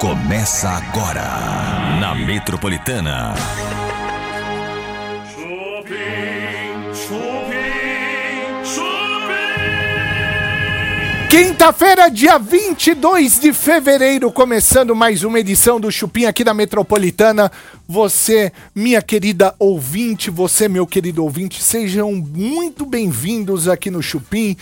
Começa agora na Metropolitana. Chupim, chupim, chupim. Quinta-feira, dia 22 de fevereiro, começando mais uma edição do Chupim aqui da Metropolitana. Você, minha querida ouvinte, você, meu querido ouvinte, sejam muito bem-vindos aqui no Chupim.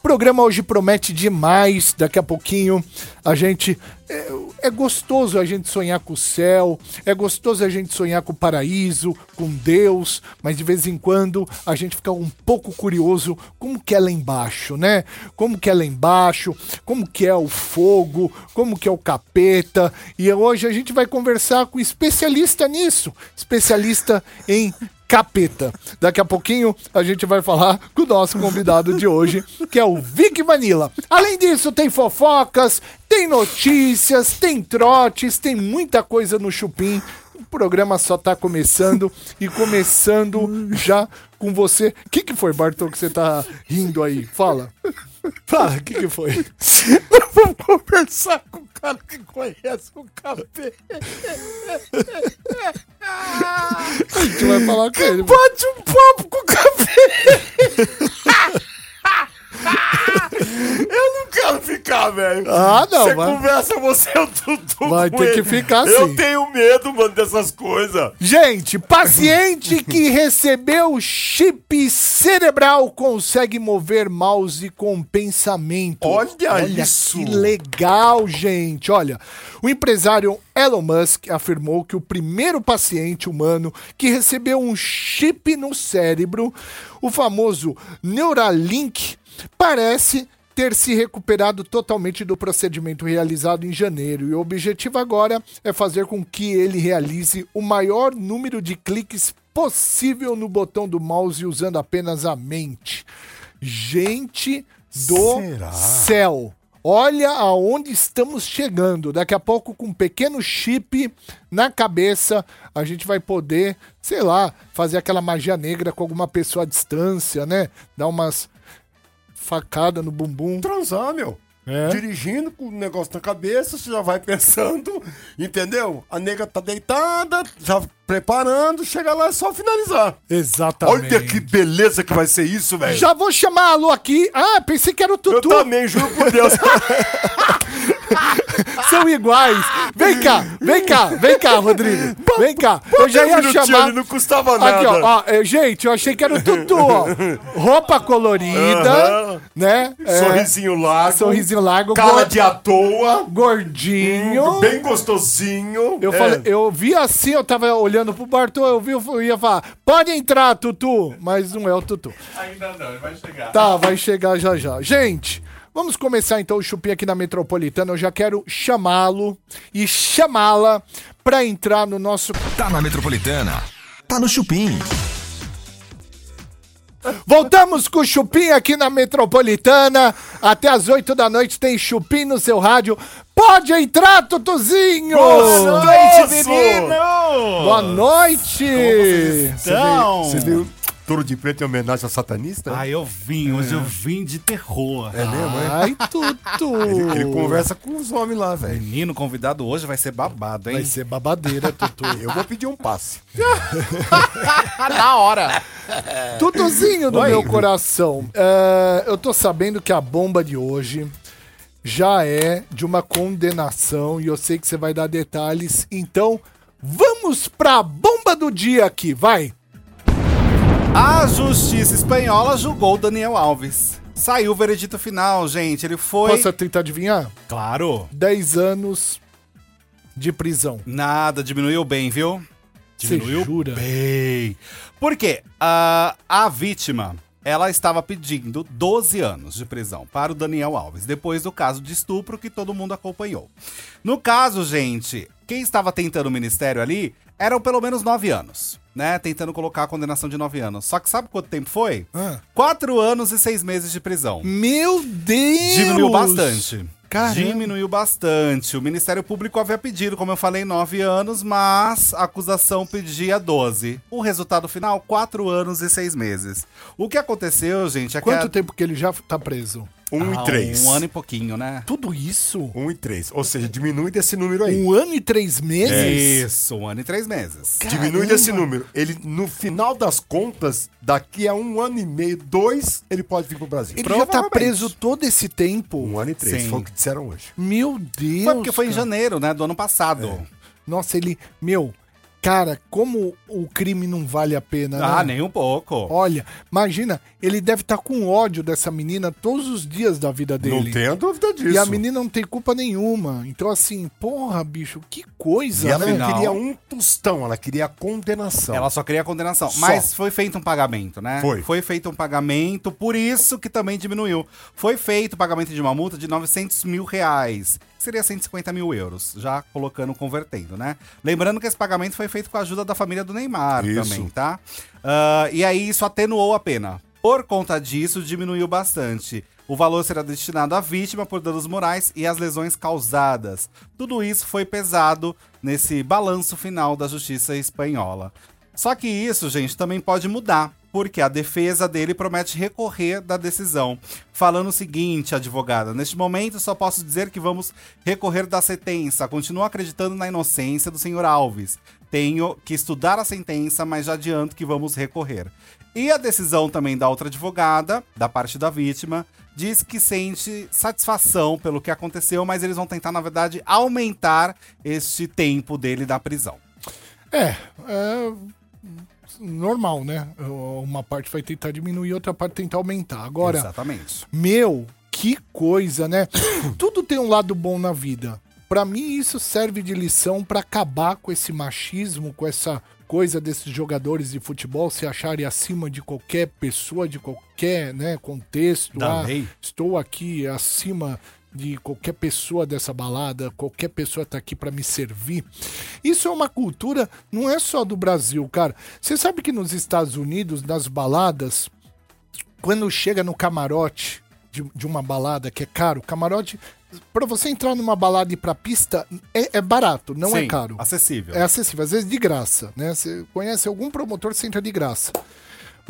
O programa hoje promete demais. Daqui a pouquinho a gente. É, é gostoso a gente sonhar com o céu, é gostoso a gente sonhar com o paraíso, com Deus, mas de vez em quando a gente fica um pouco curioso como que é lá embaixo, né? Como que é lá embaixo, como que é o fogo, como que é o capeta. E hoje a gente vai conversar com especialista nisso, especialista em capeta. Daqui a pouquinho a gente vai falar com o nosso convidado de hoje, que é o Vic Vanilla. Além disso, tem fofocas, tem notícias, tem trotes, tem muita coisa no Chupim. O programa só tá começando e começando já com você. O que, que foi, Bartol, que você tá rindo aí? Fala. Fala, o que, que foi? Vamos conversar com o cara que conhece o café. Vai falar com ele. Bate um papo com o café. Eu não quero ficar, velho. Ah, não, Você vai- conversa, você é o Tutu. Vai ter que ele. ficar Eu assim. tenho medo, mano, dessas coisas. Gente, paciente que recebeu chip cerebral consegue mover mouse com pensamento. Olha isso. que legal, gente. Olha, o empresário Elon Musk afirmou que o primeiro paciente humano que recebeu um chip no cérebro, o famoso Neuralink, parece ter se recuperado totalmente do procedimento realizado em janeiro. E o objetivo agora é fazer com que ele realize o maior número de cliques possível no botão do mouse usando apenas a mente. Gente do Será? céu. Olha aonde estamos chegando. Daqui a pouco, com um pequeno chip na cabeça, a gente vai poder, sei lá, fazer aquela magia negra com alguma pessoa à distância, né? Dar umas facadas no bumbum. Transar, meu. É? Dirigindo com o negócio na cabeça, você já vai pensando, entendeu? A nega tá deitada, já preparando, chega lá é só finalizar. Exatamente. Olha que beleza que vai ser isso, velho. Já vou chamar a Lu aqui. Ah, pensei que era o Eu Tutu. também, juro por Deus. São iguais. Vem cá, vem cá, vem cá, Rodrigo. Vem cá. Eu já ia chamar. não custava nada. Aqui, ó, ó, é, gente, eu achei que era o Tutu, ó. Roupa colorida, Aham. né? É, Sorrisinho largo. sorrisinho largo, Cara de à toa. gordinho. Bem gostosinho. Eu, É. falei, eu vi assim, eu tava olhando pro Bartô, eu vi, eu ia falar, pode entrar, Tutu, mas não é o Tutu. Ainda não, ele vai chegar. Tá, vai chegar já já. Gente, vamos começar então o chupim aqui na Metropolitana. Eu já quero chamá-lo e chamá-la pra entrar no nosso. Tá na Metropolitana. Tá no Chupim. Voltamos com o chupim aqui na Metropolitana. Até às 8 da noite tem chupim no seu rádio. Pode entrar, Tutuzinho! Boa noite, menino! Boa noite! Então, Você viu Touro de Preto em homenagem ao satanista? ah, eu vim, hoje eu vim de terror. é mesmo, é? Ai, Tutu! Ele, ele conversa com os homens lá, velho. Menino convidado hoje vai ser babado, hein? Vai ser babadeira, Tutu. Eu vou pedir um passe. na hora. Tutuzinho do Oi. meu coração, é, eu tô sabendo que a bomba de hoje já é de uma condenação e eu sei que você vai dar detalhes. Então, vamos pra bomba do dia aqui, vai! A justiça espanhola julgou Daniel Alves. Saiu o veredito final, gente. Ele foi. Posso tentar adivinhar? Claro. 10 anos de prisão. Nada, diminuiu bem, viu? Diminuiu jura? bem. Por quê? Ah, a vítima, ela estava pedindo 12 anos de prisão para o Daniel Alves, depois do caso de estupro que todo mundo acompanhou. No caso, gente, quem estava tentando o ministério ali eram pelo menos 9 anos, né? Tentando colocar a condenação de 9 anos. Só que sabe quanto tempo foi? Ah. 4 anos e 6 meses de prisão. Meu Deus! Diminuiu bastante. Caramba. Diminuiu bastante. O Ministério Público havia pedido, como eu falei, 9 anos, mas a acusação pedia 12. O resultado final, 4 anos e 6 meses. O que aconteceu, gente, é que. Quanto a- tempo que ele já tá preso? 1 Ah, e 3. Um ano e pouquinho, né? Tudo isso? 1 e 3. Ou seja, diminui desse número aí. Um ano e três meses? Isso, um ano e três meses. Diminui Caramba. desse número. Ele, no final das contas, daqui a um ano e meio, dois, ele pode vir pro Brasil. Ele já tá preso todo esse tempo? Um ano e três, Sim. foi o que disseram hoje. Meu Deus. Foi porque foi em cara. janeiro, né? Do ano passado. Nossa, ele. Meu, cara, como o crime não vale a pena, Ah, né? nem um pouco. Olha, imagina, ele deve estar com ódio dessa menina todos os dias da vida dele. Não tenha dúvida disso. E a menina não tem culpa nenhuma. Então, assim, porra, bicho, que coisa, E ela né? não Não. queria um tostão, ela queria a condenação. Ela só queria a condenação. Só. Mas foi feito um pagamento, né? Foi. Foi feito um pagamento, por isso que também diminuiu. Foi feito o pagamento de uma multa de 900 mil reais. que Seria 150 mil euros, já colocando, convertendo, né? Lembrando que esse pagamento foi feito com a ajuda da família do Neymar Isso. também, tá? Ah, e aí isso atenuou a pena. Por conta disso, diminuiu bastante. O valor será destinado à vítima por danos morais e às lesões causadas. Tudo isso foi pesado nesse balanço final da justiça espanhola. Só que isso, gente, também pode mudar, porque a defesa dele promete recorrer da decisão. Falando o seguinte, advogada, neste momento só posso dizer que vamos recorrer da sentença. Continuo acreditando na inocência do senhor Alves. Tenho que estudar a sentença, mas já adianto que vamos recorrer. E a decisão também da outra advogada, da parte da vítima, diz que sente satisfação pelo que aconteceu, mas eles vão tentar, na verdade, aumentar este tempo dele da prisão. É, é normal, né? Uma parte vai tentar diminuir, outra parte tentar aumentar. Agora, Exatamente. meu, que coisa, né? Tudo tem um lado bom na vida. Pra mim isso serve de lição pra acabar com esse machismo, com essa coisa desses jogadores de futebol se acharem acima de qualquer pessoa, de qualquer, né, contexto. Ah. Estou aqui acima de qualquer pessoa dessa balada, qualquer pessoa tá aqui pra me servir. Isso é uma cultura, não é só do Brasil, cara. Você sabe que nos Estados Unidos, nas baladas, quando chega no camarote de, de uma balada que é caro, camarote, pra você entrar numa balada e ir pra pista, é, é barato, não é Sim, caro. Acessível. É acessível, às vezes de graça, né? Você conhece algum promotor, você entra de graça.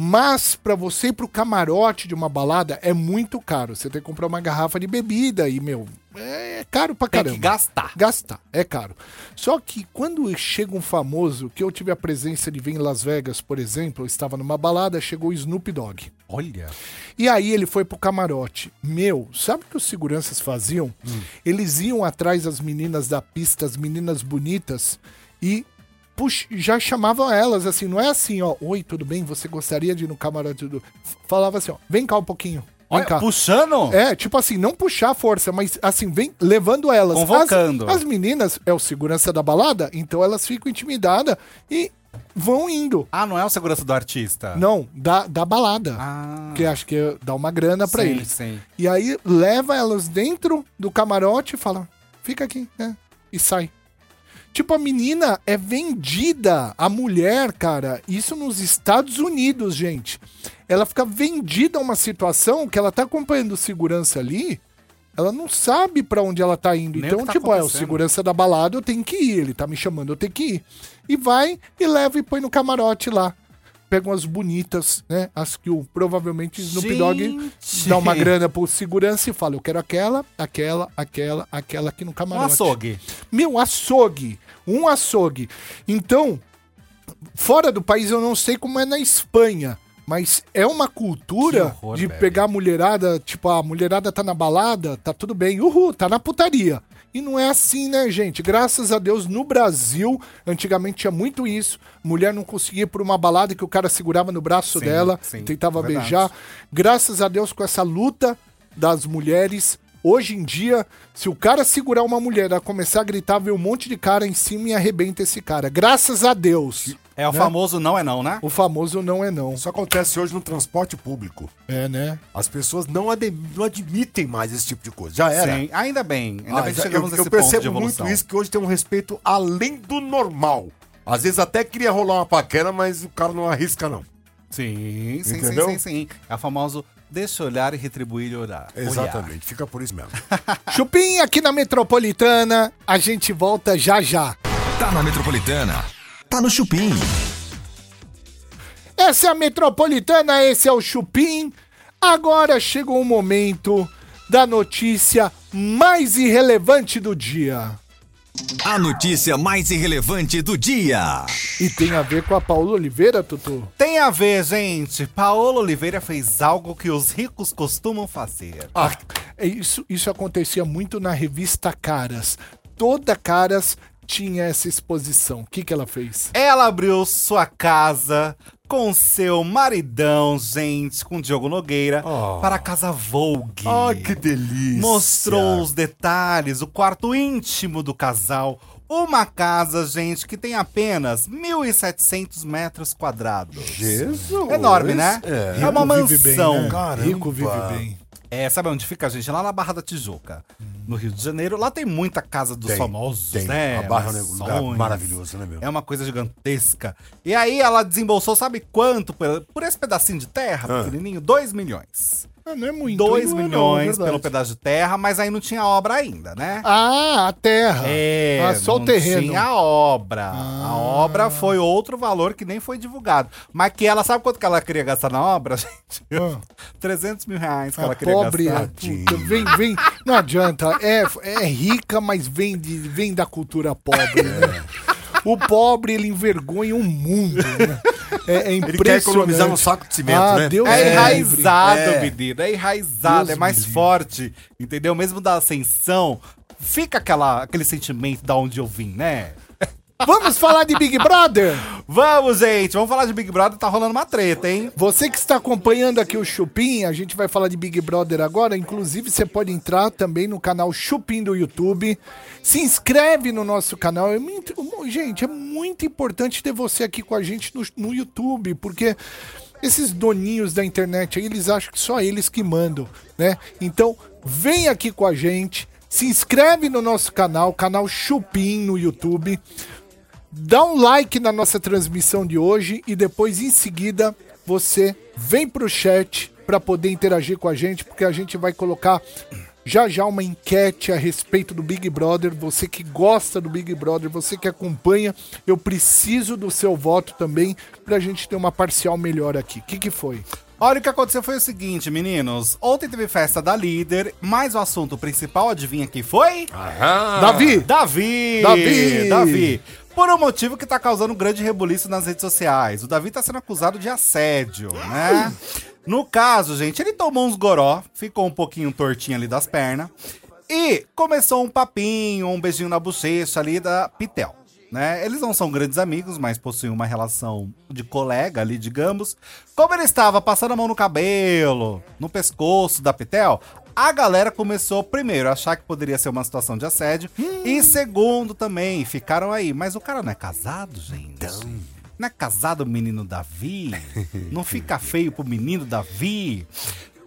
Mas pra você ir pro camarote de uma balada é muito caro. Você tem que comprar uma garrafa de bebida e, meu, é caro pra Tem caramba. que gastar. Gastar, é caro. Só que quando chega um famoso, que eu tive a presença de ver em Las Vegas, por exemplo, eu estava numa balada, chegou o Snoop Dogg. Olha. E aí ele foi pro camarote. Meu, sabe o que os seguranças faziam? Eles iam atrás das meninas da pista, as meninas bonitas, e pux, já chamavam elas assim, não é assim, ó, oi, tudo bem? Você gostaria de ir no camarote do. Falava assim, ó, vem cá um pouquinho. Vem Olha, cá. puxando? É, tipo assim, não puxar a força, mas assim, vem levando elas. Convocando. As, as meninas é o segurança da balada, então elas ficam intimidadas e vão indo. Ah, não é o segurança do artista? Não, da, da balada. Ah. Que acho que dá uma grana pra Sim, eles. sim. E aí leva elas dentro do camarote e fala: fica aqui, né? E sai. Tipo, a menina é vendida, a mulher, cara, isso nos Estados Unidos, gente. Ela fica vendida a uma situação que ela tá acompanhando segurança ali, ela não sabe pra onde ela tá indo. Nem então, tá tipo, é, o segurança da balada, eu tenho que ir, ele tá me chamando, eu tenho que ir. E vai e leva e põe no camarote lá. Pegam as bonitas, né? As que o provavelmente Snoop Dogg dá uma grana pro segurança e fala: Eu quero aquela, aquela, aquela, aquela aqui no Um camarote. açougue. Meu, açougue. Um açougue. Então, fora do país, eu não sei como é na Espanha. Mas é uma cultura horror, de velho. pegar a mulherada, tipo, a mulherada tá na balada, tá tudo bem, uhul, tá na putaria. E não é assim, né, gente? Graças a Deus, no Brasil, antigamente tinha muito isso. Mulher não conseguia ir por uma balada que o cara segurava no braço Sim, dela, sim, tentava verdade. beijar. Graças a Deus, com essa luta das mulheres, hoje em dia, se o cara segurar uma mulher, ela começar a gritar, vem um monte de cara em cima e arrebenta esse cara. Graças a Deus. É o né? famoso não é não, né? O famoso não é não. Isso acontece hoje no transporte público. É, né? As pessoas não, não admitem mais esse tipo de coisa. Já era. Sim, ainda bem. Ainda Ah, bem que chegamos eu, eu ponto de percebo muito isso, que hoje tem um respeito além do normal. Às vezes até queria rolar uma paquera, mas o cara não arrisca, não. Sim, sim, Entendeu? sim, sim, sim. É o famoso deixa olhar e retribuir olhar. Exatamente, fica por isso mesmo. Chupim aqui na Metropolitana. A gente volta já já. Tá na Metropolitana. Tá no Chupim. Essa é a Metropolitana, esse é o Chupim. Agora chegou o momento da notícia mais irrelevante do dia. A notícia mais irrelevante do dia. E tem a ver com a Paula Oliveira, Tutu? Tem a ver, gente. Paola Oliveira fez algo que os ricos costumam fazer. Ah, é isso, isso acontecia muito na revista Caras. Toda Caras tinha essa exposição. O que, que ela fez? Ela abriu sua casa com seu maridão, gente, com Diogo Nogueira, para a casa Vogue. Ai, que delícia. Mostrou os detalhes, o quarto íntimo do casal. Uma casa, gente, que tem apenas 1.700 metros quadrados. Jesus. Enorme, né? É. É uma vive bem, mansão. né? Caramba. Rico vive bem. É, sabe onde fica, gente? Lá na Barra da Tijuca, no Rio de Janeiro. Lá tem muita casa dos Tem, famosos, tem. né? A Barra é um lugar maravilhoso, né, meu? É uma coisa gigantesca. E aí ela desembolsou, sabe quanto por, por esse pedacinho de terra, Ah. pequenininho? 2 milhões. Ah, não é muito. 2 não é não, milhões verdade. pelo pedaço de terra, mas aí não tinha obra ainda, né? Ah, a terra. É, ah, só o terreno. Ah. tinha obra. A obra foi outro valor que nem foi divulgado. Mas que ela, sabe quanto que ela queria gastar na obra, gente? Ah. 300 mil reais que A ela queria pobre, gastar. é, puta, vem, vem, não adianta, é, é rica, mas vem, de, vem da cultura pobre, né? O pobre, ele envergonha o mundo, né? É, é Ele quer impressionante. economizar no saco de cimento, ah, né? Deus É enraizado, É. menino. É enraizado, Deus é mais me livre. forte. Entendeu? Mesmo da ascensão, fica aquela, aquele sentimento da onde eu vim, né? Vamos falar de Big Brother? Vamos, gente. Vamos falar de Big Brother. Tá rolando uma treta, hein? Você que está acompanhando aqui o Chupim, a gente vai falar de Big Brother agora. Inclusive, você pode entrar também no canal Chupim do YouTube. Se inscreve no nosso canal. É gente, é muito importante ter você aqui com a gente no, no YouTube, porque esses doninhos da internet aí, eles acham que só eles que mandam, né? Então, vem aqui com a gente. Se inscreve no nosso canal, canal Chupim no YouTube. Dá um like na nossa transmissão de hoje e depois em seguida você vem pro chat para poder interagir com a gente, porque a gente vai colocar já já uma enquete a respeito do Big Brother. Você que gosta do Big Brother, você que acompanha, eu preciso do seu voto também pra gente ter uma parcial melhor aqui. O que que foi? Olha, o que aconteceu foi o seguinte, meninos. Ontem teve festa da líder, mas o assunto principal, adivinha quem foi? Davi! Davi! Davi! Davi! Por um motivo que tá causando um grande rebuliço nas redes sociais. O Davi tá sendo acusado de assédio, né? No caso, gente, ele tomou uns goró, ficou um pouquinho tortinho ali das pernas e começou um papinho, um beijinho na bochecha ali da Pitel. Né? Eles não são grandes amigos, mas possuem uma relação de colega ali, digamos. Como ele estava passando a mão no cabelo, no pescoço da Pitel, a galera começou, primeiro, a achar que poderia ser uma situação de assédio. E segundo, também, ficaram aí. Mas o cara não é casado, gente? Não é casado o menino Davi? Não fica feio pro menino Davi?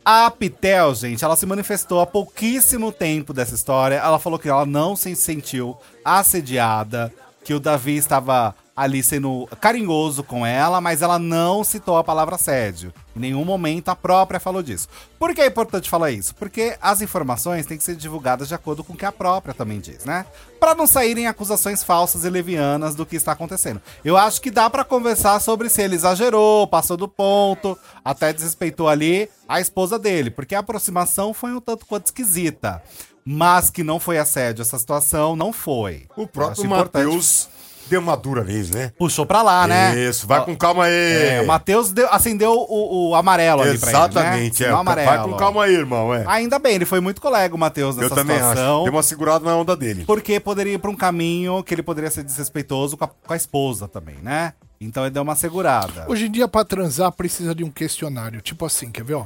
A Pitel, gente, ela se manifestou há pouquíssimo tempo dessa história. Ela falou que ela não se sentiu assediada, que o Davi estava ali sendo carinhoso com ela, mas ela não citou a palavra assédio. Em nenhum momento a própria falou disso. Por que é importante falar isso? Porque as informações têm que ser divulgadas de acordo com o que a própria também diz, né? Para não saírem acusações falsas e levianas do que está acontecendo. Eu acho que dá para conversar sobre se ele exagerou, passou do ponto, até desrespeitou ali a esposa dele, porque a aproximação foi um tanto quanto esquisita. Mas que não foi assédio essa situação, não foi. O Eu próprio. Matheus deu uma dura neles, né? Puxou pra lá, né? Isso, vai Ó, com calma aí. É, o Matheus deu- acendeu o, o amarelo ali pra ele, Exatamente, né? é. Acendeu o amarelo. Vai com calma aí, irmão, é. Ainda bem, ele foi muito colega, o Matheus, Eu nessa também situação. acho. Deu uma segurada na onda dele. Porque poderia ir pra um caminho que ele poderia ser desrespeitoso com a, com a esposa também, né? Então ele deu uma segurada. Hoje em dia, pra transar, precisa de um questionário. Tipo assim, quer ver, ó?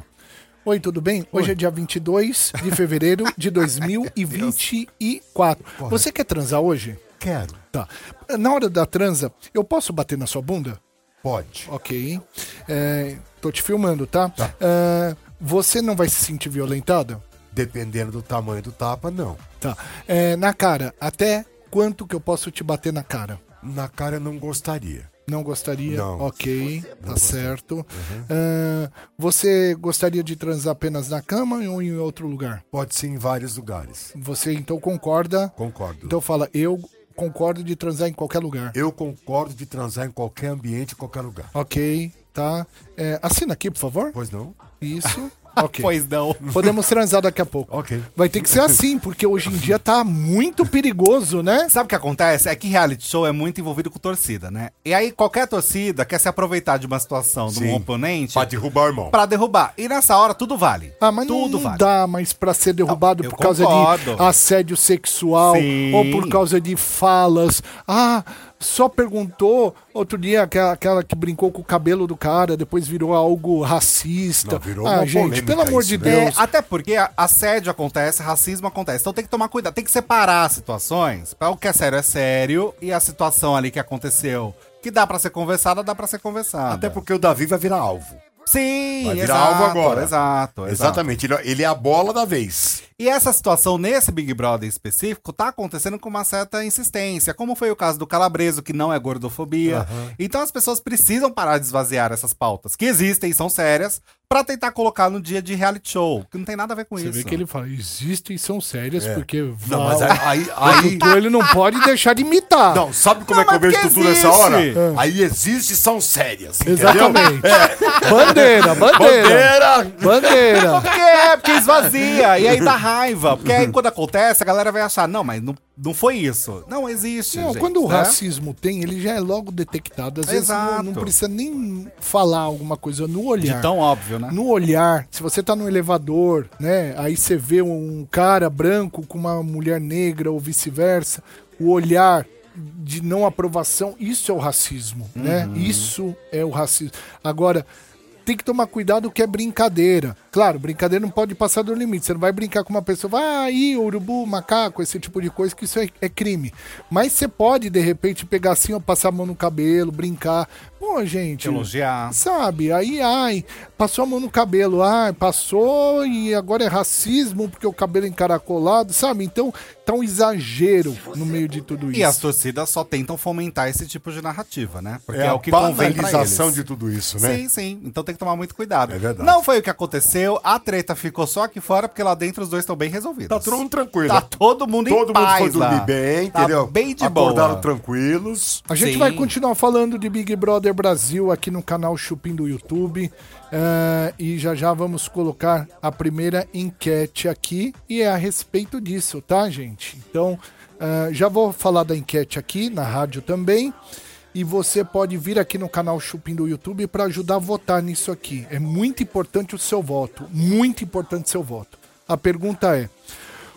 Oi, tudo bem? Hoje é dia 22 de fevereiro de 2024. Você quer transar hoje? Quero. Tá. Na hora da transa, eu posso bater na sua bunda? Pode. Ok. É, tô te filmando, tá? É, você não vai se sentir violentada? Dependendo do tamanho do tapa, não. Tá. É, na cara, até quanto que eu posso te bater na cara? Na cara eu não gostaria. Não gostaria? Não. Ok, tá certo. É, você gostaria de transar apenas na cama ou em outro lugar? Pode ser em vários lugares. Você então concorda? Concordo. Então fala, eu concordo de transar em qualquer lugar. Eu concordo de transar em qualquer ambiente, em qualquer lugar. Ok, tá. É, assina aqui, por favor. Pois não? Isso. Ok. Pois não. Podemos transar daqui a pouco. Ok. Vai ter que ser assim, porque hoje em dia tá muito perigoso, né? Sabe o que acontece? É que reality show é muito envolvido com torcida, né? E aí qualquer torcida quer se aproveitar de uma situação de um oponente Pra derrubar o irmão. pra derrubar. E nessa hora tudo vale. Ah, mas não, tudo não vale. dá mais pra ser derrubado Não, por causa concordo. de assédio sexual Sim. ou por causa de falas. Ah, só perguntou outro dia aquela, aquela que brincou com o cabelo do cara, depois virou algo racista. Não, virou ah, uma gente, pelo amor isso, de né? É, Deus. até porque a- assédio acontece, racismo acontece. Então tem que tomar cuidado, tem que separar as situações. O que é sério é sério e a situação ali que aconteceu, que dá pra ser conversada, dá pra ser conversada. Até porque o Davi vai virar alvo. Sim, Vai virar exato, alvo agora. Exato, exato. Exatamente. Ele, ele é a bola da vez. E essa situação nesse Big Brother específico tá acontecendo com uma certa insistência, como foi o caso do Calabreso, que não é gordofobia. Então as pessoas precisam parar de esvaziar essas pautas, que existem e são sérias, pra tentar colocar no dia de reality show, que não tem nada a ver com Você isso. vê que ele fala, existem e são sérias, porque É. Não, Val- mas aí. aí, o aí- ele não pode deixar de imitar. não, sabe como Não, é que eu vejo porque tudo nessa hora? existe. Aí existe e são sérias. Exatamente. Bandeira, bandeira. Bandeira! Bandeira. Porque é, porque esvazia, e aí dá raiva. Porque aí quando acontece, a galera vai achar, não, mas não, não foi isso. Não existe. Não, gente, quando o né? racismo tem, ele já é logo detectado. Às vezes não, Exato. não precisa nem falar alguma coisa no olhar. De tão óbvio, né? No olhar, se você tá no elevador, né? Aí você vê um cara branco com uma mulher negra ou vice-versa, o olhar de não aprovação, isso é o racismo, né? Uhum. Isso é o racismo. Agora, tem que tomar cuidado que é brincadeira. Claro, brincadeira não pode passar do limite. Você não vai brincar com uma pessoa, vai aí, urubu, macaco, esse tipo de coisa, que isso é, é crime. Mas você pode, de repente, pegar assim, ó, passar a mão no cabelo, brincar. Pô, gente. Elogiar. Sabe? Aí, ai, passou a mão no cabelo, ai, passou e agora é racismo porque o cabelo é encaracolado, sabe? Então, tá um exagero no meio de tudo isso. E as torcidas só tentam fomentar esse tipo de narrativa, né? Porque É, é, a o que convém pra banalização de tudo isso, né? Sim, sim. Então tem que tomar muito cuidado. É verdade. Não foi o que aconteceu, a treta ficou só aqui fora, porque lá dentro os dois estão bem resolvidos. Tá todo mundo tranquilo. Tá todo mundo Todo em mundo paz foi dormir lá. bem, Tá entendeu? bem de Acordaram boa. tranquilos. A gente Sim. vai continuar falando de Big Brother Brasil aqui no canal Chupim do YouTube. eh, e já já vamos colocar a primeira enquete aqui. E é a respeito disso, tá, gente? Então, eh, já vou falar da enquete aqui na rádio também. E você pode vir aqui no canal Chupim do YouTube para ajudar a votar nisso aqui. É muito importante o seu voto. Muito importante o seu voto. A pergunta é: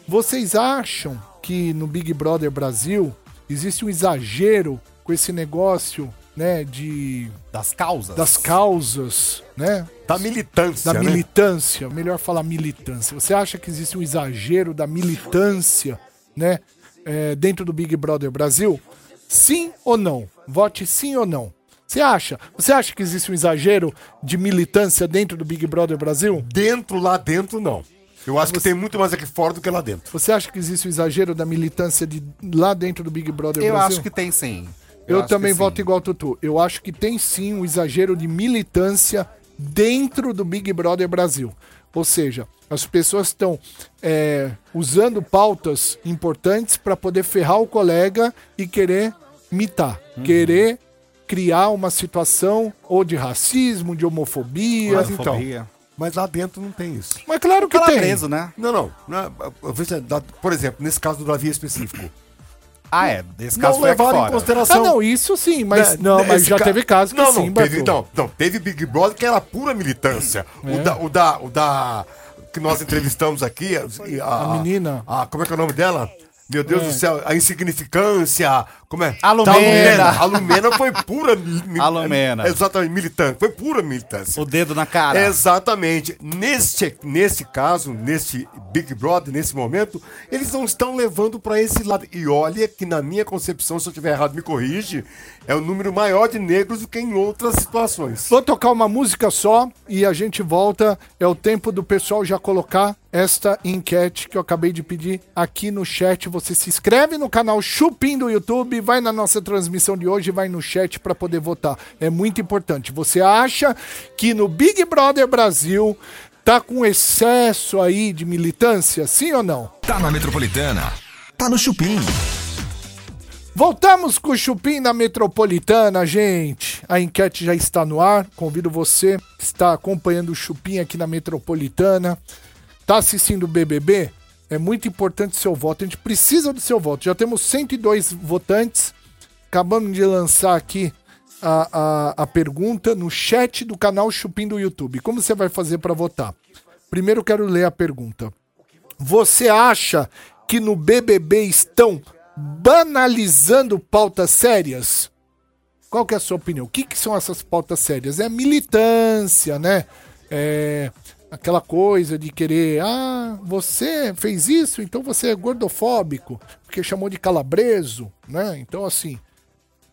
vocês acham que no Big Brother Brasil existe um exagero com esse negócio, né, de Das causas. das causas, né, Da militância, da né? militância, melhor falar militância. Você acha que existe um exagero da militância, né, é, dentro do Big Brother Brasil? Sim ou não? Vote sim ou não. Você acha? Você acha que existe um exagero de militância dentro do Big Brother Brasil? Dentro, lá dentro, não. Eu acho que tem muito mais aqui fora do que lá dentro. Você acha que existe um exagero da militância de lá dentro do Big Brother Eu Brasil? acho que tem sim. Eu, acho também que sim. voto igual o Tutu. Eu acho que tem sim um exagero de militância dentro do Big Brother Brasil. Ou seja, as pessoas estão é, usando pautas importantes para poder ferrar o colega e querer mitar, Uhum. querer criar uma situação ou de racismo, de homofobia. Mas então, mas lá dentro não tem isso. Mas claro que tem. Calabreso, né? Não, não. não vejo, da- por exemplo, nesse caso do Davi específico. Ah, é. Desse caso não levaram em fora. Ah, consideração. não, isso sim, mas né, não, mas já ca- teve casos que não, sim, não, teve, não, não, teve Big Brother que era pura militância. É. O, da, o da. O da. Que nós entrevistamos aqui. A, A menina. a- como é que é o nome dela? Meu Deus do céu, a insignificância. Como é? A Lumena. Tá, A Lumena foi pura. mi- mi- A Lumena. Exatamente, militante. Foi pura militância. O dedo na cara. Exatamente. Neste, nesse caso, neste Big Brother, nesse momento, eles não estão levando para esse lado. E olha que, na minha concepção, se eu estiver errado, me corrige, é o número maior de negros do que em outras situações. Vou tocar uma música só e a gente volta. É o tempo do pessoal já colocar esta enquete que eu acabei de pedir aqui no chat. Você se inscreve no canal Chupim do YouTube, vai na nossa transmissão de hoje, vai no chat para poder votar. É muito importante. Você acha que no Big Brother Brasil tá com excesso aí de militância, sim ou não? Tá na Metropolitana. Tá no Chupim. Voltamos com o Chupim na Metropolitana, gente. A enquete já está no ar. Convido você que está acompanhando o Chupim aqui na Metropolitana. Tá assistindo o BBB? É muito importante o seu voto. A gente precisa do seu voto. Já temos 102 votantes. Acabamos de lançar aqui a, a, a pergunta no chat do canal Chupim do YouTube. Como você vai fazer para votar? Primeiro quero ler a pergunta. Você acha que no BBB estão banalizando pautas sérias? Qual que é a sua opinião? O que, que são essas pautas sérias? É militância, né? É aquela coisa de querer, ah, você fez isso, então você é gordofóbico, porque chamou de calabreso, né? Então, assim,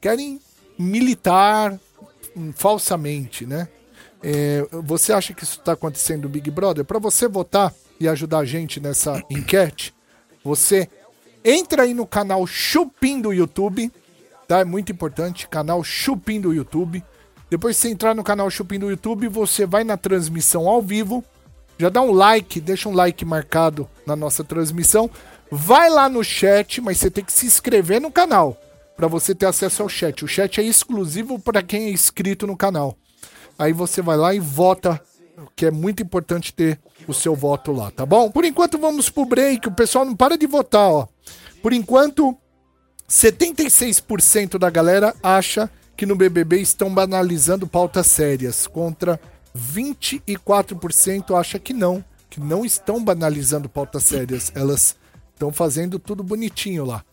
querem militar falsamente, né? É, você acha que isso está acontecendo no Big Brother? Para você votar e ajudar a gente nessa enquete, você entra aí no canal Chupim do YouTube, tá? É muito importante, canal Chupim do YouTube. Depois que você entrar no canal Chupim do YouTube, você vai na transmissão ao vivo, já dá um like, deixa um like marcado na nossa transmissão. Vai lá no chat, mas você tem que se inscrever no canal para você ter acesso ao chat. O chat é exclusivo para quem é inscrito no canal. Aí você vai lá e vota, que é muito importante ter o seu voto lá, tá bom? Por enquanto vamos pro break, o pessoal não para de votar, ó. Por enquanto, 76% da galera acha que no BBB estão banalizando pautas sérias, contra 24% acha que não, que não estão banalizando pautas sérias, elas estão fazendo tudo bonitinho lá.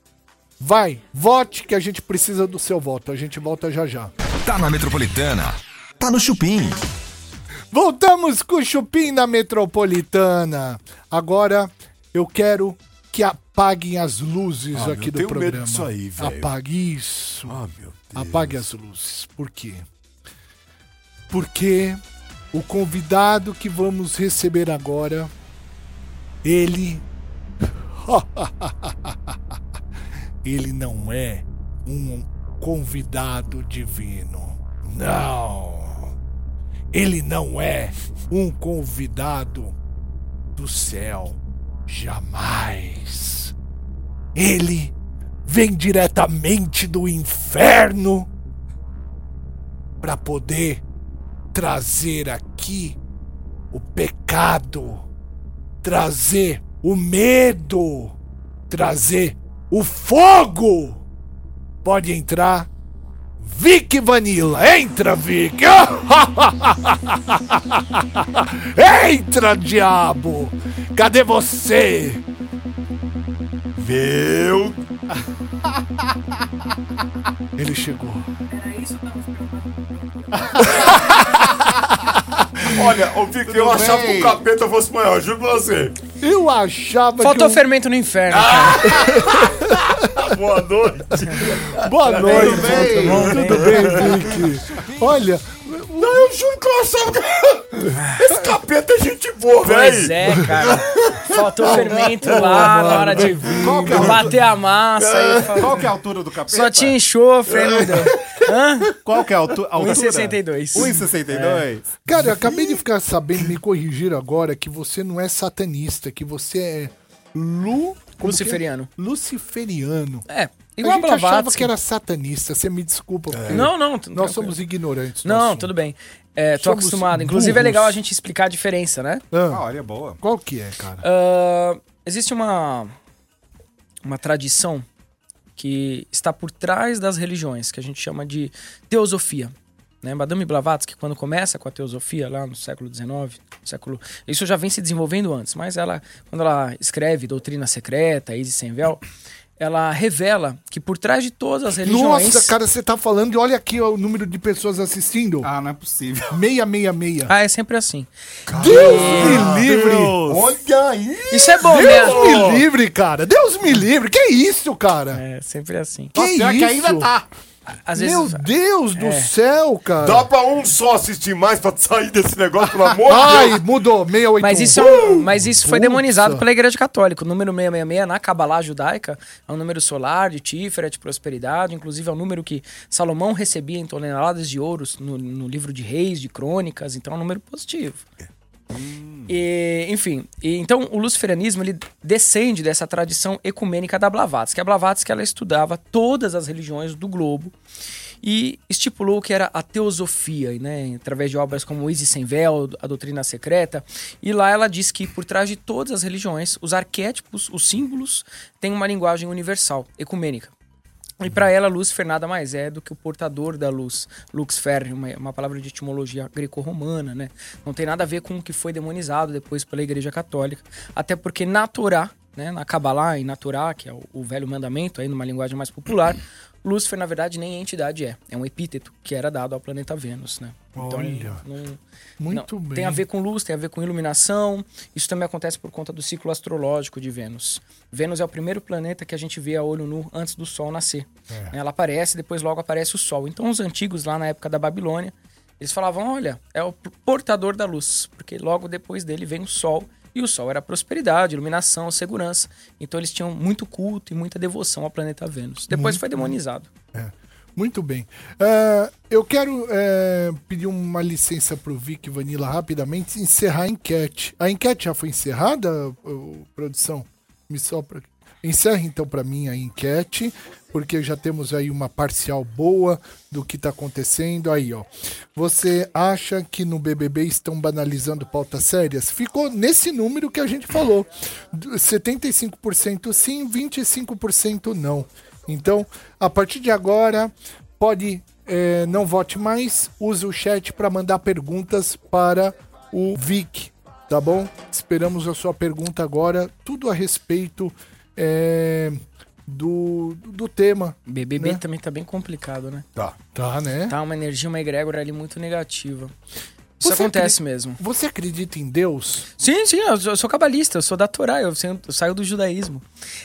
Vai, vote que a gente precisa do seu voto. A gente volta já já. Tá na Metropolitana. Tá no Chupim. Voltamos com o Chupim na Metropolitana. Agora eu quero que apaguem as luzes Ah, aqui do tenho medo programa. disso aí, velho. Apague isso. Ah, meu. Apague as luzes. Por quê? Porque o convidado que vamos receber agora, ele. ele não é um convidado divino. Não. Ele não é um convidado do céu. Jamais. Ele vem diretamente do inferno para poder trazer aqui o pecado, trazer o medo, trazer o fogo. Pode entrar. Vic Vanilla, entra Vic! entra, diabo! Cadê você? Meu Ele chegou. Olha, ô Vic, eu achava que o capeta fosse maior, juro pra você. Eu achava Faltou que. o- fermento no inferno, cara. Boa noite. Boa noite. bem? Tudo bem, Vic? Olha, Não, eu juro que que. Esse capeta é gente boa, Pois velho. é, cara. Faltou fermento lá na hora de Qual que é bater a massa. Fa- Qual que é a altura do capeta? só tinha enxofre, aí não deu. Hã? Qual que é a altu- a altura? 1,62. 1,62? cara, eu acabei de ficar sabendo, me corrigir agora, que você não é satanista, que você é Lu. Como que é? Luciferiano. Luciferiano. É, A igual a gente achava que era satanista, você me desculpa. porque Não, não. Nós somos ignorantes. Não, assunto. tudo bem. É, tô Somos acostumado. Inclusive é legal a gente explicar a diferença, né? Ah, Olha, boa. qual que é, cara? Ah, existe uma, uma tradição que está por trás das religiões, que a gente chama de teosofia. Né? Madame Blavatsky, quando começa com a teosofia lá no século XIX, século... isso já vem se desenvolvendo antes, mas ela, quando ela escreve Doutrina Secreta, Isis Sem Véu, ela revela que por trás de todas as religiões... Nossa, cara, você tá falando e olha aqui ó, o número de pessoas assistindo. Ah, não é possível. 666. Ah, é sempre assim. Deus me livre! Olha aí. Isso é bom, Deus né? me livre, cara! Deus me livre! Que isso, cara? É sempre assim. Que Pior isso? que ainda tá. Às Meu vezes... Deus do céu, cara! Dá pra um só assistir mais pra sair desse negócio, pelo amor de Ai, Deus. mudou, 681. Mas isso, é um- mas isso foi demonizado pela Igreja Católica. O número 666 na Kabbalah judaica é um número solar, de Tífera, de prosperidade. Inclusive é um número que Salomão recebia em toneladas de ouros no, no livro de reis, de crônicas. Então é um número positivo. E, enfim, e, então o luciferianismo ele descende dessa tradição ecumênica da Blavatsky. A Blavatsky ela estudava todas as religiões do globo e estipulou que era a teosofia, né, através de obras como Isis Sem Véu, A Doutrina Secreta. E lá ela diz que por trás de todas as religiões, os arquétipos, os símbolos, têm uma linguagem universal, ecumênica. E para ela, Lúcifer nada mais é do que o portador da luz. Lux ferre, uma, uma palavra de etimologia greco-romana, né? Não tem nada a ver com o que foi demonizado depois pela Igreja Católica. Até porque na Torá, né, na Kabbalah e na Torá, que é o, o velho mandamento, aí numa linguagem mais popular, Lúcifer, na verdade, nem entidade é. É um epíteto que era dado ao planeta Vênus, né? Olha. não- Muito não, bem. Tem a ver com luz, tem a ver com iluminação. Isso também acontece por conta do ciclo astrológico de Vênus. Vênus é o primeiro planeta que a gente vê a olho nu antes do Sol nascer. É. Ela aparece, depois logo aparece o Sol. Então os antigos lá na época da Babilônia, eles falavam, olha, é o portador da luz, porque logo depois dele vem o Sol. E o Sol era prosperidade, iluminação, segurança. Então eles tinham muito culto e muita devoção ao planeta Vênus. Depois foi demonizado. Muito bem. Ah, eu quero eh, pedir uma licença pro Vic Vanilla rapidamente e encerrar a enquete. A enquete já foi encerrada, produção? Me sopra. aqui. Encerre então para mim a enquete, porque já temos aí uma parcial boa do que está acontecendo aí, ó. Você acha que no BBB estão banalizando pautas sérias? Ficou nesse número que a gente falou. D- 75% sim, 25% não. Então, a partir de agora, pode eh, não vote mais, use o chat para mandar perguntas para o Vic, tá bom? Esperamos a sua pergunta agora, tudo a respeito eh, do, do tema. BBB Né? também tá bem complicado, né? Tá. Tá, né? Tá uma energia, uma egrégora ali muito negativa. Isso Você acontece acre- mesmo. Você acredita em Deus? Sim, sim, eu sou, eu sou cabalista, eu sou da Torá, eu, eu saio do judaísmo.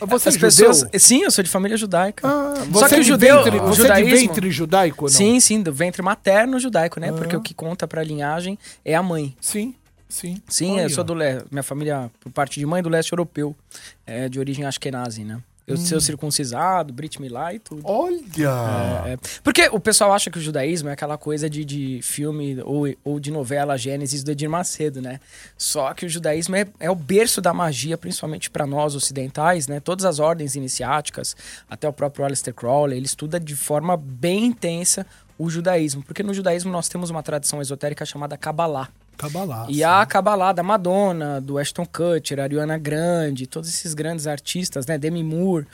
Você As é pessoas, judeu? sim, eu sou de família judaica. Ah, Só você que é o de judeu, ventre, o você é de judaísmo- ventre judaico, não? Sim, sim, do ventre materno judaico, né? Ah. Porque o que conta pra linhagem é a mãe. Sim, sim. Sim, Olha. eu sou do leste. Minha família, por parte de mãe, do leste europeu. É de origem ashkenazi, né? Eu Hum. sou circuncisado, Brit Milá e tudo. Olha! É, porque o pessoal acha que o judaísmo é aquela coisa de, de filme ou, ou de novela Gênesis do Edir Macedo, né? Só que o judaísmo é, é o berço da magia, principalmente para nós ocidentais, né? Todas as ordens iniciáticas, até o próprio Aleister Crowley, ele estuda de forma bem intensa o judaísmo, porque no judaísmo nós temos uma tradição esotérica chamada Kabbalah. Cabalá. E a Kabbalah da Madonna, do Ashton Kutcher, Ariana Grande, todos esses grandes artistas, né? Demi Moore.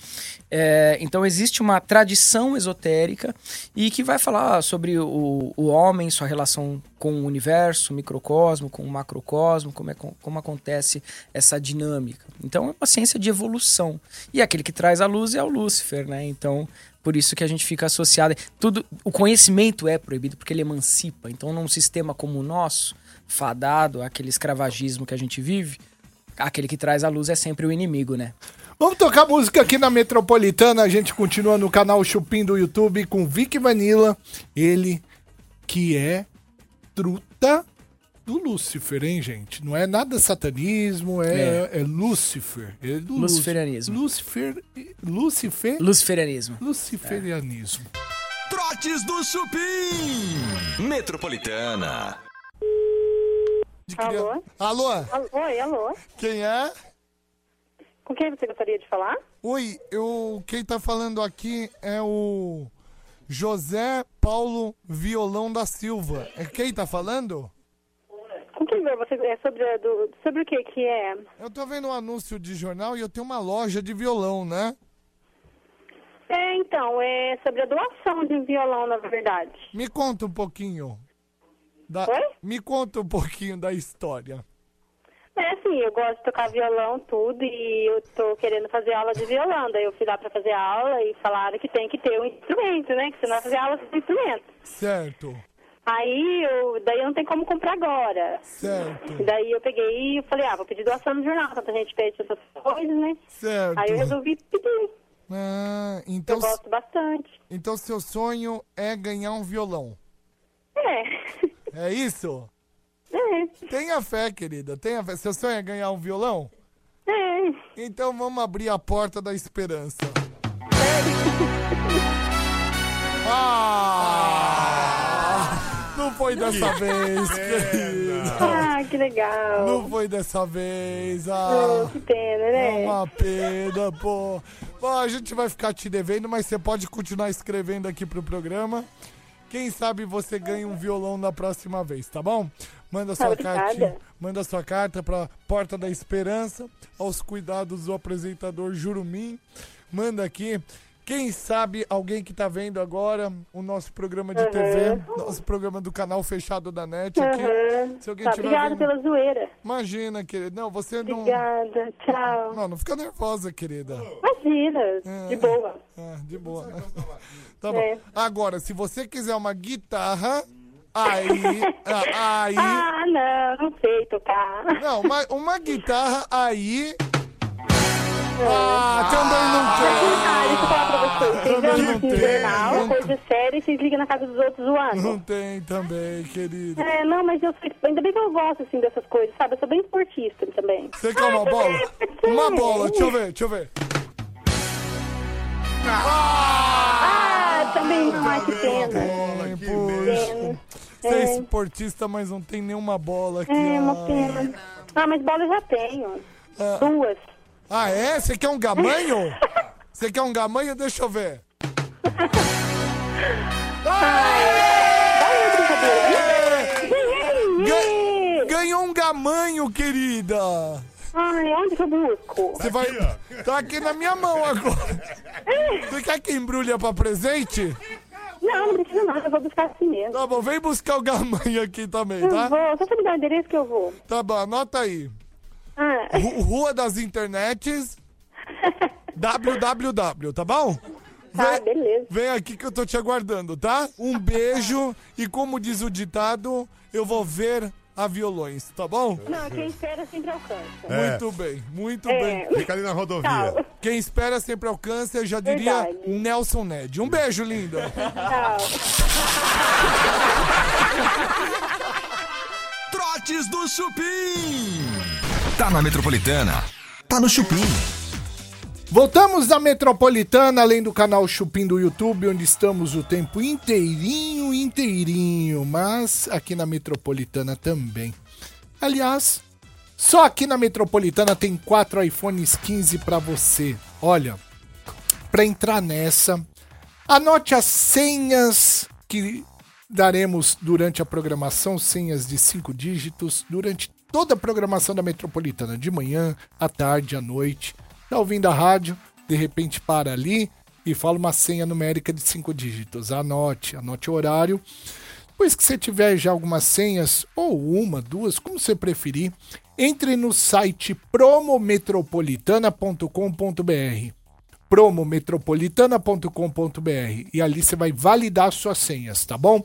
É, então existe uma tradição esotérica e que vai falar sobre o, o homem, sua relação com o universo, o microcosmo, com o macrocosmo, como, é, como acontece essa dinâmica. Então é uma ciência de evolução. E aquele que traz a luz é o Lúcifer, né? Então por isso que a gente fica associado. Tudo, o conhecimento é proibido porque ele emancipa. Então, num sistema como o nosso, fadado àquele escravagismo que a gente vive, aquele que traz a luz é sempre o inimigo, né? Vamos tocar música aqui na Metropolitana. A gente continua no canal Chupim do YouTube com Vic Vanilla. Ele que é truta do Lúcifer, hein, gente? Não é nada satanismo, é, é. Lúcifer. É do Luciferianismo. Lúcifer. Lúcifer. Luciferianismo. Luciferianismo. Trotes do Chupim. Metropolitana. De criança- Alô? Alô? Alô, Oi, alô. Quem é? Com quem você gostaria de falar? Oi, eu, quem tá falando aqui é o José Paulo Violão da Silva. É quem tá falando? Com quem você é sobre, a- do, sobre o que que é? Eu tô vendo um anúncio de jornal e eu tenho uma loja de violão, né? É, então, é sobre a doação de um violão, na verdade. Me conta um pouquinho. Da... Oi? Me conta um pouquinho da história. É, assim, eu gosto de tocar violão, tudo, e eu tô querendo fazer aula de violão. Daí eu fui lá pra fazer aula e falaram que tem que ter um instrumento, né? Que você não vai fazer aula sem instrumento. Certo, Aí, eu, daí não tem como comprar agora. certo, Daí eu peguei e falei, ah, vou pedir doação no jornal, tanta gente pede essas coisas, né? certo. Aí eu resolvi pedir. Ah, então, Eu gosto bastante. então seu sonho é ganhar um violão. É. É isso? É. Tenha fé, querida. Tenha fé. Seu sonho é ganhar um violão? É. Então vamos abrir a porta da esperança. Ah! Não foi dessa vez, querida. Ah, que legal. Não foi dessa vez. Ah, Oh, que pena, é né? uma pena, pô. Bom, a gente vai ficar te devendo, mas você pode continuar escrevendo aqui pro programa. Quem sabe você ganha um violão na próxima vez, tá bom? Manda sua Obrigada. carta, manda sua carta para Porta da Esperança, aos cuidados do apresentador Jurumim. Manda aqui. Quem sabe alguém que tá vendo agora o nosso programa de TV, nosso programa do canal fechado da NET aqui. Aham. Se alguém Tá, tiver obrigada vendo- pela zoeira. Imagina, querida. Não, você não. Obrigada. Tchau. Não, não fica nervosa, querida. Imagina. De boa. Ah, de boa. Tá bom. É. Agora, se você quiser uma guitarra, aí. ah, aí. Ah, não, não sei tocar. Não, uma, uma guitarra aí. Ah, também não Ah, deixa eu falar pra vocês. Vocês Também não tem, jornal, não coisa séria, e vocês ligam na casa dos outros tem. zoando. Não tem também, querida. É, não, mas eu sei, ainda bem que eu gosto, assim, dessas coisas, sabe? Eu sou bem esportista também. Você quer uma bola? Uma bola, deixa eu ver, deixa eu ver. Ah, também não, ai, que pena. Ai, puxa. Você é esportista, mas não tem nenhuma bola aqui. É, uma ah. pena. Ah, mas bola eu já tenho. Duas. Ah, é? Você quer um gamanho? Você quer um gamanho? Deixa eu ver. Ga- ganhou um gamanho, querida. Ai, onde que eu busco? Você vai. Tá aqui na minha mão agora. Você quer que embrulha pra presente? Não, não precisa não, eu vou buscar assim mesmo. Tá bom, vem buscar o gamanho aqui também, Eu tá? vou, só você me dá o endereço que eu vou. Tá bom, anota aí. Ah, Ru- Rua das Internets. www, tá bom? tá, Vem- beleza. Vem aqui que eu tô te aguardando, tá? Um beijo e como diz o ditado, eu vou ver a violões, tá bom? Não, quem espera sempre alcança. É. Muito bem, muito É. bem. Fica ali na rodovia. Tchau. Quem espera sempre alcança, eu já diria Verdade. Nelson Ned. Um beijo, linda. Tchau. Trotes do Chupim. Tá na Metropolitana. Tá no Chupim. Voltamos da Metropolitana, além do canal Chupim do YouTube, onde estamos o tempo inteirinho, inteirinho, mas aqui na Metropolitana também. Aliás, só aqui na Metropolitana tem quatro iPhones 15 para você. Olha, para entrar nessa, anote as senhas que daremos durante a programação, senhas de cinco dígitos, durante toda a programação da Metropolitana, de manhã, à tarde, à noite. Tá ouvindo a rádio, de repente para ali e fala uma senha numérica de cinco dígitos. Anote, anote o horário. Depois que você tiver já algumas senhas, ou uma, duas, como você preferir, entre no site promometropolitana.com.br promometropolitana.com.br e ali você vai validar suas senhas, tá bom?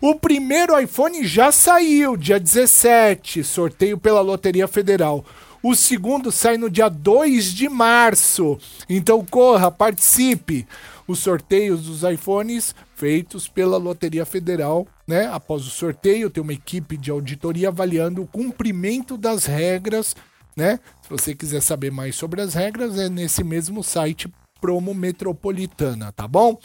O primeiro iPhone já saiu, dia 17, sorteio pela Loteria Federal. O segundo sai no dia 2 de março. Então corra, participe. Os sorteios dos iPhones feitos pela Loteria Federal, né? Após o sorteio, tem uma equipe de auditoria avaliando o cumprimento das regras né? Se você quiser saber mais sobre as regras, é nesse mesmo site Promo Metropolitana, tá bom?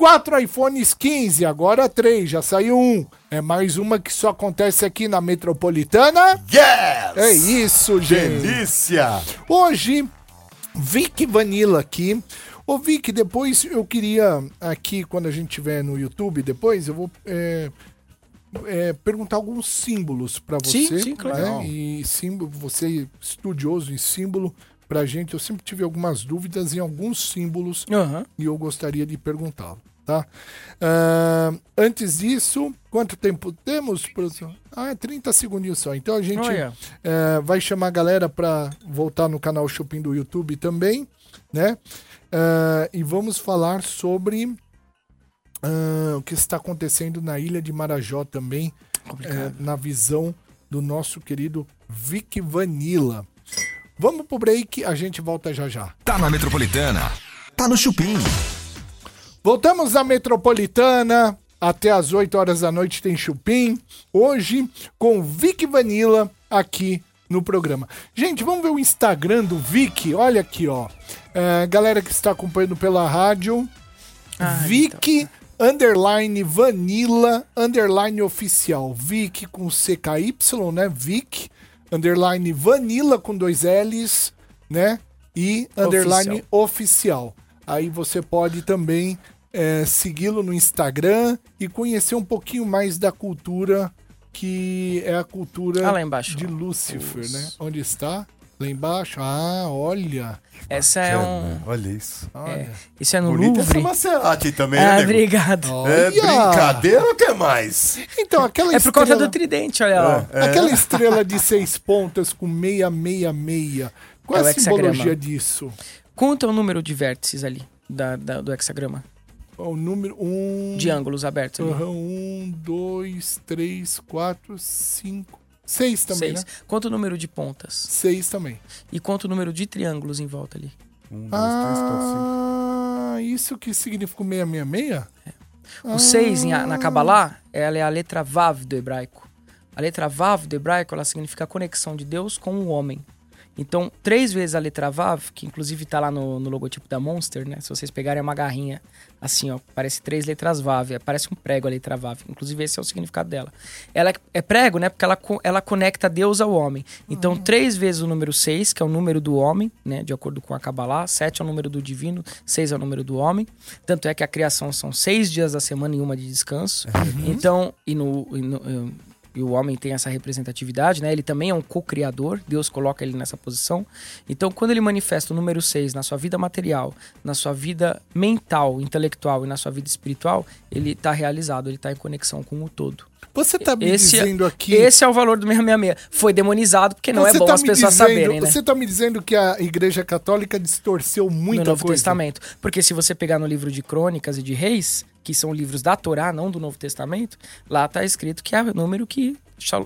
Quatro iPhones 15, agora três, já saiu um. É mais uma que só acontece aqui na Metropolitana. Yes! É isso, gente. Delícia! Hoje, Vic Vanilla aqui. Ô, Vic, depois eu queria, aqui, quando a gente tiver no YouTube, depois eu vou é, é, perguntar alguns símbolos pra você. Sim, sim, claro. né? E símbolo, você estudioso em símbolo, pra gente, eu sempre tive algumas dúvidas em alguns símbolos Aham. e eu gostaria de perguntá-lo, tá? Ah, antes disso, quanto tempo temos, produção? Ah, 30 segundinhos só. Então a gente Olha. eh, vai chamar a galera para voltar no canal Shopping do YouTube também, né? Ah, e vamos falar sobre ah, o que está acontecendo na ilha de Marajó também, eh, na visão do nosso querido Vic Vanilla. Vamos pro break, a gente volta já já. Tá na Metropolitana. Tá no Chupim. Voltamos à Metropolitana. Até às 8 horas da noite tem Chupim. Hoje com Vic Vanilla aqui no programa. Gente, vamos ver o Instagram do Vic. Olha aqui, ó. É, galera que está acompanhando pela rádio. Ah, Vic underline vanilla, underline oficial. Vic com CKY, né? Vic, underline vanilla com dois L's, né? E underline oficial. Aí você pode também é, segui-lo no Instagram e conhecer um pouquinho mais da cultura que é a cultura Ah, lá embaixo, de. Lúcifer, né? Onde está? Lá embaixo? Ah, olha. Essa é um. Olha isso. É, isso é no Bonita essa Louvre. Maserati também, né, Ah, nego? obrigado. É Olha! brincadeira ou quer mais? Então, aquela É por conta estrela- do tridente, olha lá. É. Aquela estrela de seis pontas com 666. Qual É é a hexagrama. simbologia disso? Conta o número de vértices ali da, da- do hexagrama. O número um. De ângulos abertos ali. Aham, um, dois, três, quatro, cinco. Seis também, Seis. né? Conta o número de pontas. Seis também. E conta o número de triângulos em volta ali. Um, dois, três, quatro, cinco. Ah, isso que significa o 666? O 6 na Kabbalah, ela é a letra Vav do hebraico. A letra Vav do hebraico, ela significa a conexão de Deus com o homem. Então, três vezes a letra Vav, que inclusive tá lá no, no logotipo da Monster, né? Se vocês pegarem é uma garrinha, assim, ó, parece três letras Vav, é, parece um prego a letra Vav. Inclusive, esse é o significado dela. Ela é- prego, né? Porque ela, ela conecta Deus ao homem. Então, três vezes o número 6, que é o número do homem, né? De acordo com a Kabbalah. Sete é o número do divino, seis é o número do homem. Tanto é que a criação são seis dias da semana e uma de descanso. Então, e no. e no- e o homem tem essa representatividade, né? Ele também é um co-criador, Deus coloca ele nessa posição. Então, quando ele manifesta o número 6 na sua vida material, na sua vida mental, intelectual e na sua vida espiritual, ele está realizado, ele está em conexão com o todo. Você tá me Esse, dizendo aqui. esse é o valor do 666. Foi demonizado porque não é bom tá as pessoas dizendo- saberem, né? Você tá me dizendo que a Igreja Católica distorceu muita no Novo coisa. Testamento. Porque se você pegar no livro de Crônicas e de Reis, que são livros da Torá, não do Novo Testamento, lá tá escrito que é o número que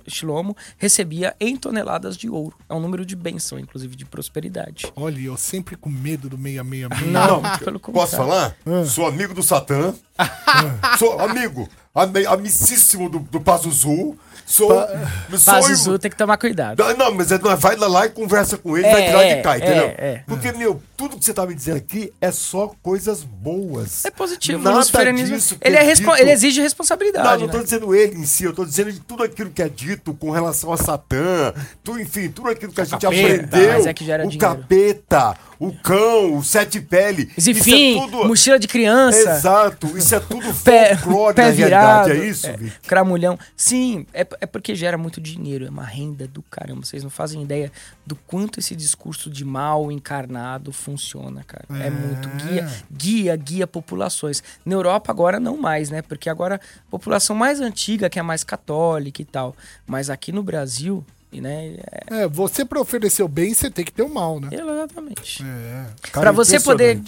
Shlomo recebia em toneladas de ouro. É um número de bênção, inclusive de prosperidade. Olha, eu sempre com medo do 666. Não, Não, pelo Posso contrário. falar? Sou amigo do Satã. Sou amigo, ami- amicíssimo do, do Pazuzu. Sou. sou Pazuzu tem que tomar cuidado. Não, Não, mas é- vai lá, e conversa com ele, É, vai tirar é, de cá, é, entendeu? é. Porque, meu, tudo que você tá me dizendo aqui é só coisas boas. É positivo. Nada disso ele, é é dito- ele exige responsabilidade. Não, não né? tô dizendo ele em si, eu tô dizendo de tudo aquilo que é dito com relação a Satã, tu, enfim, tudo aquilo que a gente capeta, aprendeu. mas é que gera o dinheiro. capeta, o cão, o sete pele. Enfim, isso é tudo... mochila de criança. Exato, isso é tudo Pé, folclore pé da virado, é isso, é, cramulhão. Sim, é, é porque gera muito dinheiro, é uma renda do caramba. Vocês não fazem ideia do quanto esse discurso de mal encarnado funciona, cara. É, muito guia, guia, guia populações. Na Europa agora não mais, né? Porque agora a população mais antiga que é mais católica e tal, mas aqui no Brasil, né? É, É, você pra oferecer o bem, você tem que ter o mal, né? exatamente. Cara, Pra você poder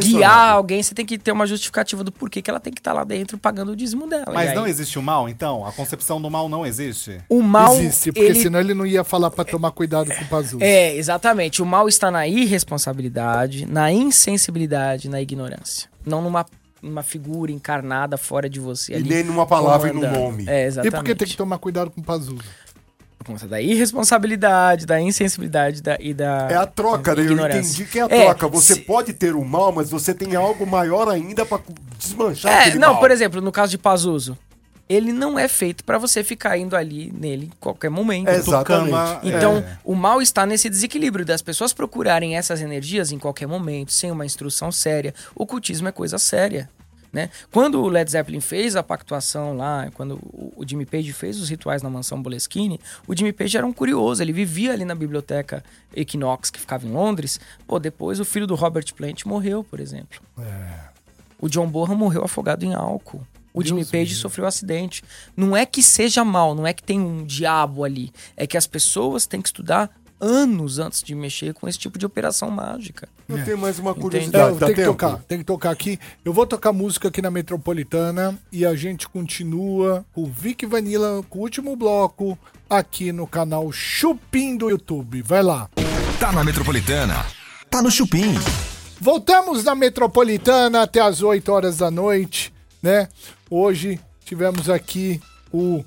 guiar alguém, você tem que ter uma justificativa do porquê que ela tem que estar lá dentro pagando o dízimo dela. Mas E não aí, existe o mal, então? A concepção do mal não existe? o mal Existe, porque ele senão ele não ia falar pra tomar cuidado com o Pazuzu. É, exatamente. O mal está na irresponsabilidade, na insensibilidade, na ignorância. Não numa, numa figura encarnada fora de você. E ali, nem numa palavra e num comandando. nome. É, e exatamente. por que tem que tomar cuidado com o Pazuzu? Por conta da irresponsabilidade, da insensibilidade da, e da. É a troca, né? Eu ignorância. entendi que é a É, troca. Você se- pode ter o mal, mas você tem algo maior ainda pra desmanchar É, aquele não, mal. por exemplo, no caso de Pazuzu, ele não é feito pra você ficar indo ali nele em qualquer momento. É, exatamente. Tucama, Então, é. o mal está nesse desequilíbrio das pessoas procurarem essas energias em qualquer momento, sem uma instrução séria. O cultismo é coisa séria. Né? Quando o Led Zeppelin fez a pactuação lá, quando o Jimmy Page fez os rituais na mansão Boleskine, o Jimmy Page era um curioso, ele vivia ali na biblioteca Equinox, que ficava em Londres. Pô, depois o filho do Robert Plant morreu, por exemplo. O John Bonham morreu afogado em álcool. O Jimmy Page sofreu um acidente. Não é que seja mal, não é que tem um diabo ali. É que as pessoas têm que estudar anos antes de mexer com esse tipo de operação mágica. Eu tenho mais uma É, curiosidade. tem que tocar, tem que tocar aqui. Eu vou tocar música aqui na Metropolitana e a gente continua com o Vic Vanilla, com o último bloco, aqui no canal Chupim do YouTube. Vai lá. Tá na Metropolitana. Tá no Chupim. Voltamos na Metropolitana até as 8 horas da noite, né? Hoje tivemos aqui o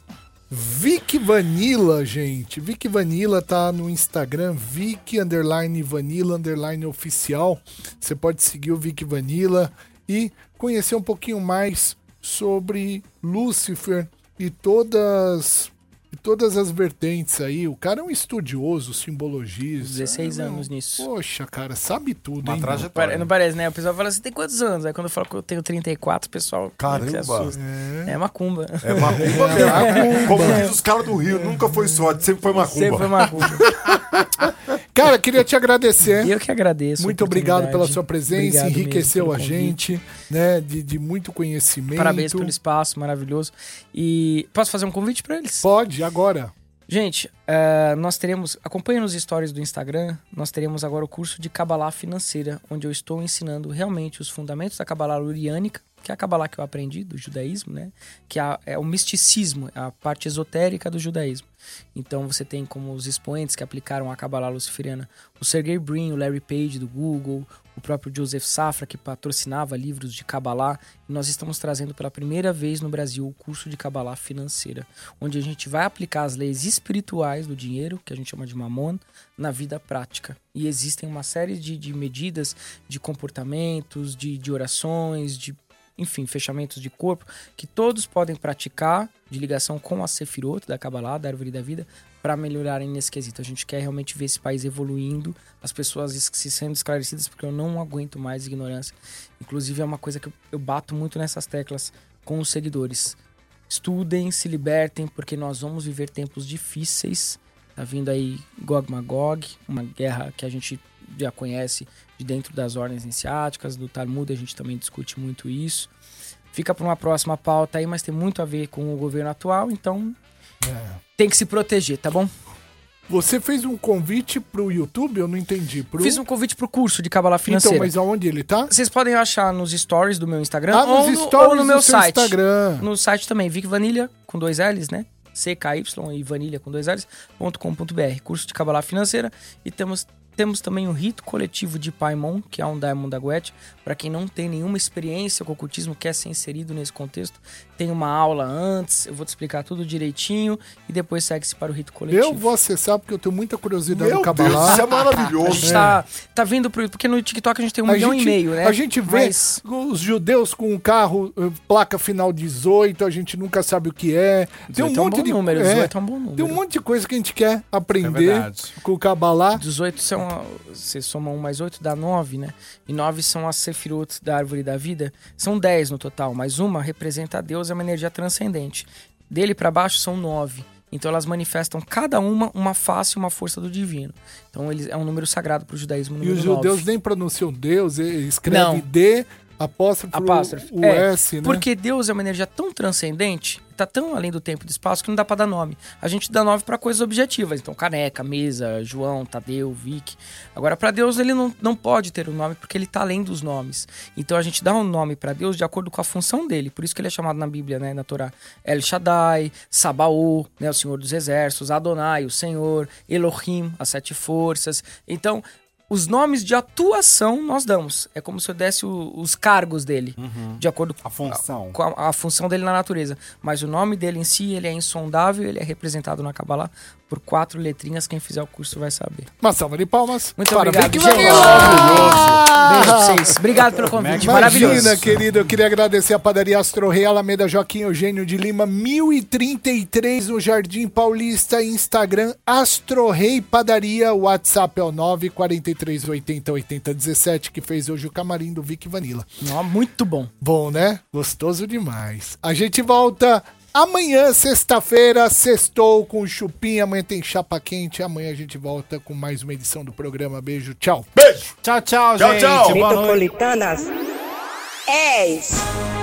Vic Vanilla, gente. Vic Vanilla tá no Instagram, Vic underline Vanilla underline oficial. Você pode seguir o Vic Vanilla e conhecer um pouquinho mais sobre Lúcifer e todas e todas as vertentes aí. O cara é um estudioso, simbologista. 16 É, anos nisso. Poxa, cara, sabe tudo, Uma hein? trajetória. Não parece, né? O pessoal fala assim, tem quantos anos? Aí quando eu falo que eu tenho 34, o pessoal Caramba. se assusta. É macumba. É macumba mesmo. Como diz os caras do Rio, nunca foi sorte, sempre foi macumba. Sempre foi macumba. Cara, queria te agradecer. Eu que agradeço. Muito obrigado pela sua presença, Obrigado enriqueceu a gente, né? De, de muito conhecimento. Parabéns pelo espaço maravilhoso. E posso fazer um convite pra eles? Pode, agora. Gente, eh, nós teremos, acompanhe nos stories do Instagram, nós teremos agora o curso de Kabbalah Financeira, onde eu estou ensinando realmente os fundamentos da Kabbalah Luriânica, que é a Kabbalah que eu aprendi do judaísmo, né? Que é, é o misticismo, é a parte esotérica do judaísmo. Então você tem como os expoentes que aplicaram a Kabbalah luciferiana o Sergey Brin, o Larry Page do Google, o próprio Joseph Safra, que patrocinava livros de Kabbalah. E nós estamos trazendo pela primeira vez no Brasil o curso de Kabbalah financeira, onde a gente vai aplicar as leis espirituais do dinheiro, que a gente chama de mamon, na vida prática. E existem uma série de, de medidas, de comportamentos, de, de orações, de enfim, fechamentos de corpo, que todos podem praticar de ligação com a Sefirot da Kabbalah, da Árvore da Vida, para melhorarem nesse quesito. A gente quer realmente ver esse país evoluindo, as pessoas es- se sendo esclarecidas, porque eu não aguento mais ignorância. Inclusive, é uma coisa que eu bato muito nessas teclas com os seguidores. Estudem, se libertem, porque nós vamos viver tempos difíceis. Tá vindo aí Gog Magog, uma guerra que a gente já conhece de dentro das ordens iniciáticas, do Talmud a gente também discute muito isso. Fica para uma próxima pauta aí, mas tem muito a ver com o governo atual, então tem que se proteger, tá bom? Você fez um convite pro YouTube? Eu não entendi. Pro... Fiz um convite pro curso de Kabbalah Financeira. Então, mas aonde ele tá? Vocês podem achar nos stories do meu Instagram Ah, ou, nos no, stories ou no meu do site. Instagram. No site também, Vic Vanilha, com dois L's, né? CKY e Vanilha com dois L's, .com.br. Curso de Kabbalah Financeira. E temos, temos também o Rito Coletivo de Paimon, que é um Diamond da Guet. Para quem não tem nenhuma experiência com ocultismo, quer ser inserido nesse contexto, tem uma aula antes, eu vou te explicar tudo direitinho e depois segue-se para o Rito Coletivo. Eu vou acessar porque eu tenho muita curiosidade Meu do Deus, Kabbalah. isso é A maravilhoso. gente tá, tá vindo pro. Porque no TikTok a gente tem um A milhão gente, e meio, né? a gente vê Mas os judeus com um carro, eh, placa final 18, a gente nunca sabe o que é. Tem um 18 é um monte bom de número, é, 18 é um bom número. Tem um monte de coisa que a gente quer É aprender com o Kabbalah. 18 são. Você soma 1 mais 8 dá 9, né? E 9 são as Sefirot da árvore da vida. São 10 no total, mas uma representa a Deus, é uma energia transcendente. Dele para baixo são 9. Então elas manifestam cada uma uma face e uma força do divino. Então eles, é um número sagrado para o judaísmo. E os 9. judeus nem pronunciam Deus, escreve. D, apóstrofo, Apóstrofe. o É, S, né? Porque Deus é uma energia tão transcendente, tá tão além do tempo e do espaço que não dá pra dar nome. A gente dá nome pra coisas objetivas. Então, caneca, mesa, João, Tadeu, Vic. Agora, pra Deus, ele não, não pode ter um nome porque ele tá além dos nomes. Então, a gente dá um nome pra Deus de acordo com a função dele. Por isso que ele é chamado na Bíblia, né, na Torá, El Shaddai, Sabaô, né, o Senhor dos Exércitos, Adonai, o Senhor, Elohim, as sete forças. Então, os nomes de atuação nós damos. É como se eu desse o- os cargos dele, de acordo A função. com a, a função dele na natureza. Mas o nome dele em si, ele é insondável, ele é representado na Kabbalah por quatro letrinhas. Quem fizer o curso vai saber. Uma salva de palmas. Muito para obrigado, Vic. Vanilla! Beijo pra vocês. Obrigado pelo convite. Maravilhoso. Imagina, querido, eu queria agradecer a padaria Astro Rei, Alameda Joaquim Eugênio de Lima, 1033 no Jardim Paulista, Instagram Astro Rei Padaria, o WhatsApp é o 94380 8017, que fez hoje o camarim do Vic Vanilla. Ó, muito bom. Bom, né? Gostoso demais. A gente volta amanhã, sexta-feira, sextou com o Chupim, amanhã tem chapa quente, amanhã a gente volta com mais uma edição do programa. Beijo, tchau. Beijo. Tchau, tchau, Tchau, gente. tchau. Noite. Metropolitanas 10.